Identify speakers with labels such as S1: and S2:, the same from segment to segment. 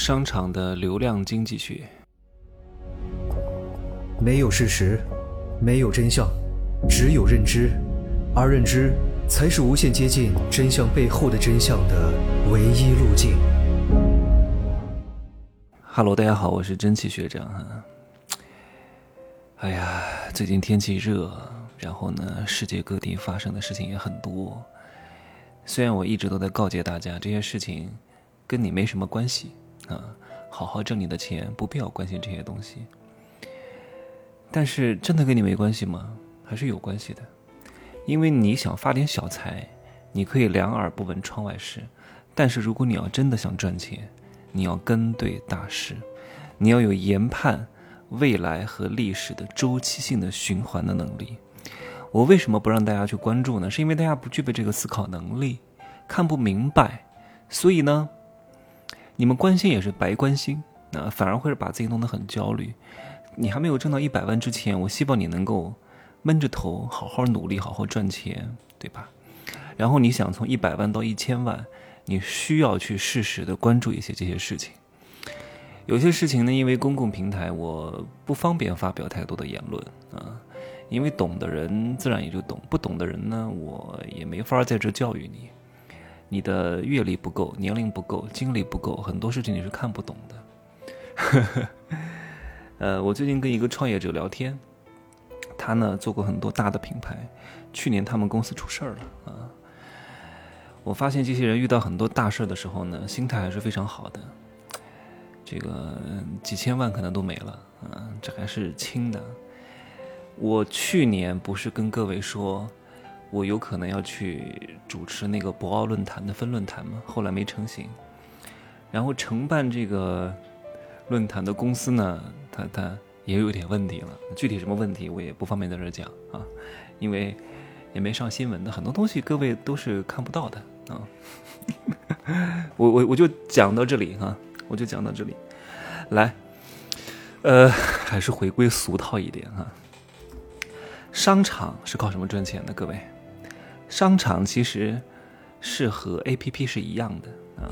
S1: 商场的流量经济学。
S2: 没有事实，没有真相，只有认知，而认知才是无限接近真相背后的真相的唯一路径。
S1: Hello，大家好，我是真气学长哈。哎呀，最近天气热，然后呢，世界各地发生的事情也很多。虽然我一直都在告诫大家，这些事情跟你没什么关系啊，好好挣你的钱，不必要关心这些东西。但是真的跟你没关系吗？还是有关系的，因为你想发点小财，你可以两耳不闻窗外事；但是如果你要真的想赚钱，你要跟对大势，你要有研判未来和历史的周期性的循环的能力。我为什么不让大家去关注呢？是因为大家不具备这个思考能力，看不明白，所以呢，你们关心也是白关心，那反而会把自己弄得很焦虑。你还没有挣到一百万之前，我希望你能够闷着头好好努力，好好赚钱，对吧？然后你想从一百万到一千万，你需要去适时的关注一些这些事情。有些事情呢，因为公共平台，我不方便发表太多的言论啊。因为懂的人自然也就懂，不懂的人呢，我也没法在这教育你。你的阅历不够，年龄不够，经历不够，很多事情你是看不懂的。呃，我最近跟一个创业者聊天，他呢做过很多大的品牌，去年他们公司出事儿了啊。我发现这些人遇到很多大事的时候呢，心态还是非常好的。这个几千万可能都没了啊，这还是轻的。我去年不是跟各位说，我有可能要去主持那个博鳌论坛的分论坛嘛？后来没成型。然后承办这个论坛的公司呢，他他也有点问题了。具体什么问题我也不方便在这讲啊，因为也没上新闻的，很多东西各位都是看不到的啊。我我我就讲到这里哈，我就讲到这里。来，呃，还是回归俗套一点哈。商场是靠什么赚钱的？各位，商场其实是和 A P P 是一样的啊。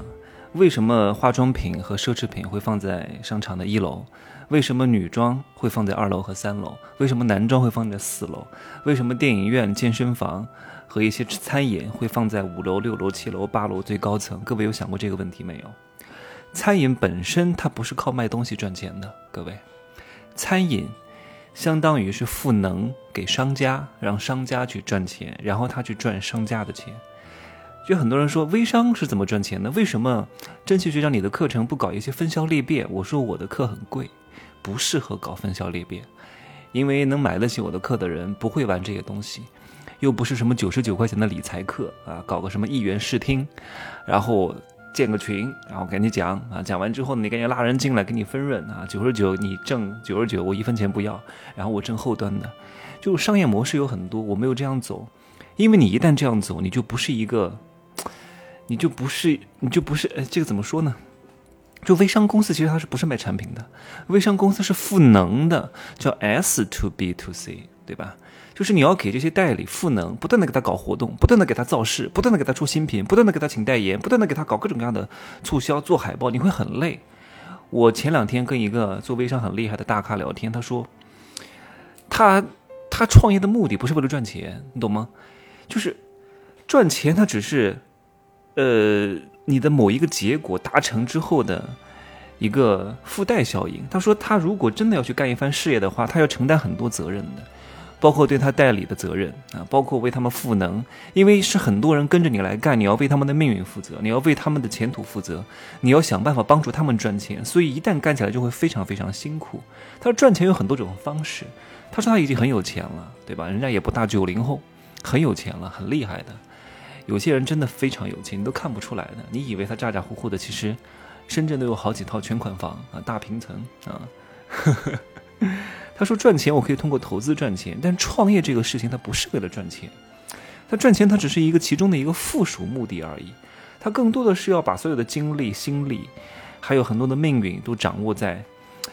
S1: 为什么化妆品和奢侈品会放在商场的一楼？为什么女装会放在二楼和三楼？为什么男装会放在四楼？为什么电影院、健身房和一些餐饮会放在五楼、六楼、七楼、八楼最高层？各位有想过这个问题没有？餐饮本身它不是靠卖东西赚钱的，各位，餐饮。相当于是赋能给商家，让商家去赚钱，然后他去赚商家的钱。就很多人说微商是怎么赚钱的？为什么蒸汽学长你的课程不搞一些分销裂变？我说我的课很贵，不适合搞分销裂变，因为能买得起我的课的人不会玩这些东西，又不是什么九十九块钱的理财课啊，搞个什么一元试听，然后。建个群，然后赶紧讲啊！讲完之后，你赶紧拉人进来给你分润啊！九十九你挣九十九，我一分钱不要，然后我挣后端的。就商业模式有很多，我没有这样走，因为你一旦这样走，你就不是一个，你就不是，你就不是，呃，这个怎么说呢？就微商公司其实它是不是卖产品的？微商公司是赋能的，叫 S to B to C，对吧？就是你要给这些代理赋能，不断的给他搞活动，不断的给他造势，不断的给他出新品，不断的给他请代言，不断的给他搞各种各样的促销、做海报，你会很累。我前两天跟一个做微商很厉害的大咖聊天，他说，他他创业的目的不是为了赚钱，你懂吗？就是赚钱，他只是，呃，你的某一个结果达成之后的一个附带效应。他说，他如果真的要去干一番事业的话，他要承担很多责任的。包括对他代理的责任啊，包括为他们赋能，因为是很多人跟着你来干，你要为他们的命运负责，你要为他们的前途负责，你要想办法帮助他们赚钱，所以一旦干起来就会非常非常辛苦。他说赚钱有很多种方式，他说他已经很有钱了，对吧？人家也不大九零后，很有钱了，很厉害的。有些人真的非常有钱，你都看不出来的，你以为他咋咋呼呼的，其实深圳都有好几套全款房啊，大平层啊。他说：“赚钱我可以通过投资赚钱，但创业这个事情他不是为了赚钱，他赚钱它只是一个其中的一个附属目的而已，他更多的是要把所有的精力、心力，还有很多的命运都掌握在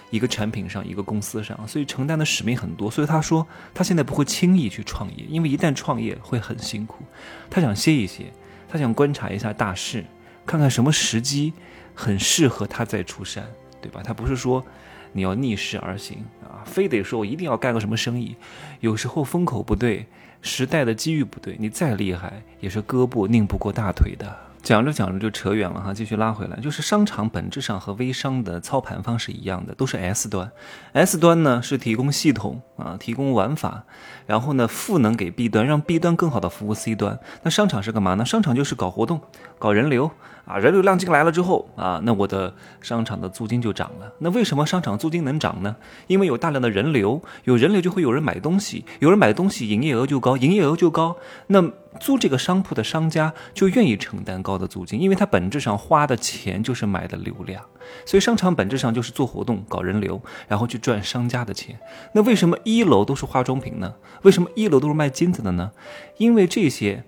S1: 一个产品上、一个公司上，所以承担的使命很多。所以他说他现在不会轻易去创业，因为一旦创业会很辛苦。他想歇一歇，他想观察一下大势，看看什么时机很适合他再出山，对吧？他不是说你要逆势而行啊，非得说我一定要干个什么生意。有时候风口不对，时代的机遇不对，你再厉害也是胳膊拧不过大腿的。讲着讲着就扯远了哈，继续拉回来，就是商场本质上和微商的操盘方式一样的，都是 S 端。S 端呢是提供系统啊，提供玩法，然后呢赋能给 B 端，让 B 端更好的服务 C 端。那商场是干嘛呢？商场就是搞活动，搞人流啊，人流量进来了之后啊，那我的商场的租金就涨了。那为什么商场租金能涨呢？因为有大量的人流，有人流就会有人买东西，有人买东西，营业额就高，营业额就高，那。租这个商铺的商家就愿意承担高的租金，因为它本质上花的钱就是买的流量，所以商场本质上就是做活动、搞人流，然后去赚商家的钱。那为什么一楼都是化妆品呢？为什么一楼都是卖金子的呢？因为这些，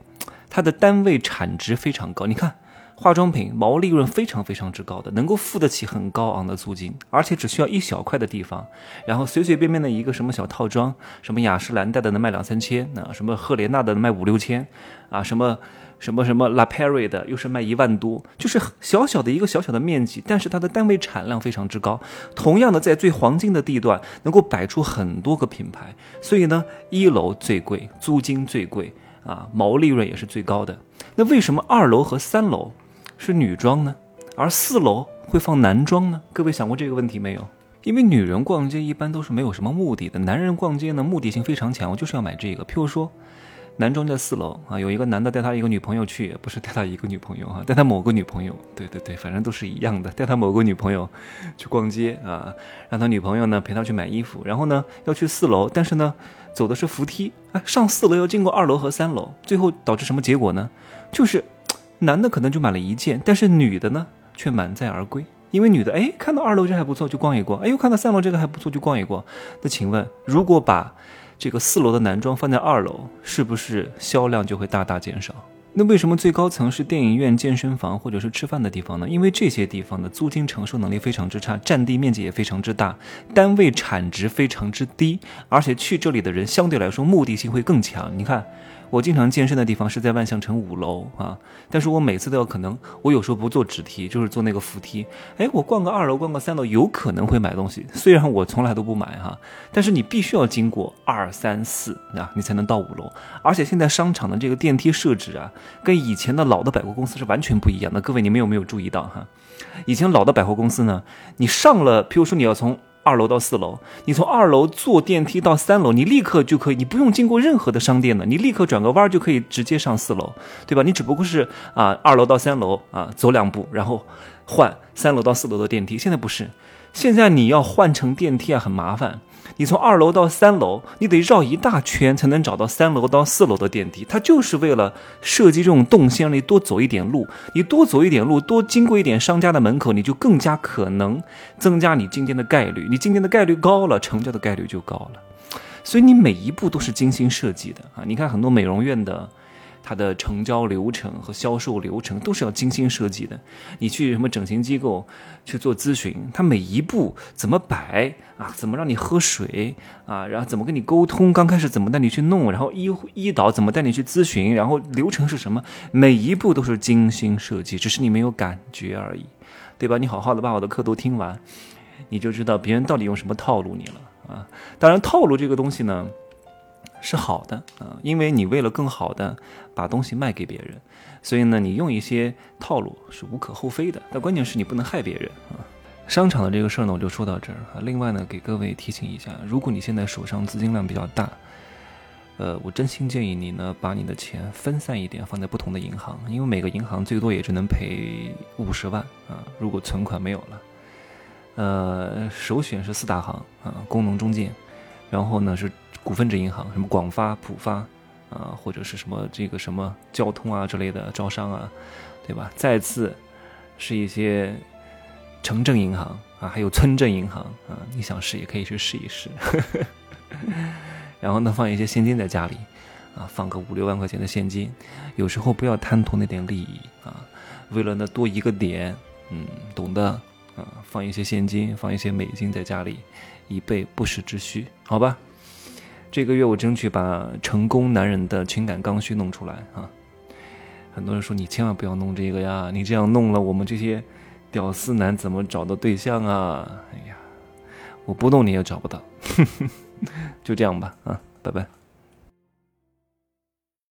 S1: 它的单位产值非常高。你看。化妆品毛利润非常非常之高的，能够付得起很高昂的租金，而且只需要一小块的地方，然后随随便便的一个什么小套装，什么雅诗兰黛的能卖两三千，啊，什么赫莲娜的能卖五六千，啊，什么什么什么 La Perry 的又是卖一万多，就是小小的一个小小的面积，但是它的单位产量非常之高。同样的，在最黄金的地段，能够摆出很多个品牌，所以呢，一楼最贵，租金最贵，啊，毛利润也是最高的。那为什么二楼和三楼？是女装呢，而四楼会放男装呢？各位想过这个问题没有？因为女人逛街一般都是没有什么目的的，男人逛街呢目的性非常强，我就是要买这个。譬如说，男装在四楼啊，有一个男的带他一个女朋友去，不是带他一个女朋友哈，带他某个女朋友，对对对，反正都是一样的，带他某个女朋友去逛街啊，让他女朋友呢陪他去买衣服，然后呢要去四楼，但是呢走的是扶梯，哎，上四楼要经过二楼和三楼，最后导致什么结果呢？就是。男的可能就买了一件，但是女的呢却满载而归，因为女的哎看到二楼这还不错就逛一逛，哎呦看到三楼这个还不错就逛一逛。那请问，如果把这个四楼的男装放在二楼，是不是销量就会大大减少？那为什么最高层是电影院、健身房或者是吃饭的地方呢？因为这些地方的租金承受能力非常之差，占地面积也非常之大，单位产值非常之低，而且去这里的人相对来说目的性会更强。你看。我经常健身的地方是在万象城五楼啊，但是我每次都要可能，我有时候不坐直梯，就是坐那个扶梯。哎，我逛个二楼，逛个三楼，有可能会买东西。虽然我从来都不买哈，但是你必须要经过二三四啊，你才能到五楼。而且现在商场的这个电梯设置啊，跟以前的老的百货公司是完全不一样的。各位，你们有没有注意到哈？以前老的百货公司呢，你上了，比如说你要从。二楼到四楼，你从二楼坐电梯到三楼，你立刻就可以，你不用经过任何的商店的，你立刻转个弯就可以直接上四楼，对吧？你只不过是啊，二楼到三楼啊，走两步，然后换三楼到四楼的电梯。现在不是，现在你要换乘电梯啊，很麻烦。你从二楼到三楼，你得绕一大圈才能找到三楼到四楼的电梯。它就是为了设计这种动线，让你多走一点路。你多走一点路，多经过一点商家的门口，你就更加可能增加你进店的概率。你进店的概率高了，成交的概率就高了。所以你每一步都是精心设计的啊！你看很多美容院的。它的成交流程和销售流程都是要精心设计的。你去什么整形机构去做咨询，它每一步怎么摆啊？怎么让你喝水啊？然后怎么跟你沟通？刚开始怎么带你去弄？然后医医导怎么带你去咨询？然后流程是什么？每一步都是精心设计，只是你没有感觉而已，对吧？你好好的把我的课都听完，你就知道别人到底用什么套路你了啊！当然，套路这个东西呢。是好的啊，因为你为了更好的把东西卖给别人，所以呢，你用一些套路是无可厚非的。但关键是你不能害别人啊。商场的这个事儿呢，我就说到这儿啊。另外呢，给各位提醒一下，如果你现在手上资金量比较大，呃，我真心建议你呢，把你的钱分散一点，放在不同的银行，因为每个银行最多也只能赔五十万啊。如果存款没有了，呃，首选是四大行啊，工农中建，然后呢是。股份制银行，什么广发、浦发，啊，或者是什么这个什么交通啊之类的招商啊，对吧？再次是一些城镇银行啊，还有村镇银行啊，你想试也可以去试一试。然后呢，放一些现金在家里，啊，放个五六万块钱的现金，有时候不要贪图那点利益啊，为了那多一个点，嗯，懂的啊，放一些现金，放一些美金在家里，以备不时之需，好吧？这个月我争取把成功男人的情感刚需弄出来啊！很多人说你千万不要弄这个呀，你这样弄了，我们这些屌丝男怎么找的对象啊？哎呀，我不弄你也找不到。就这样吧，啊，拜拜。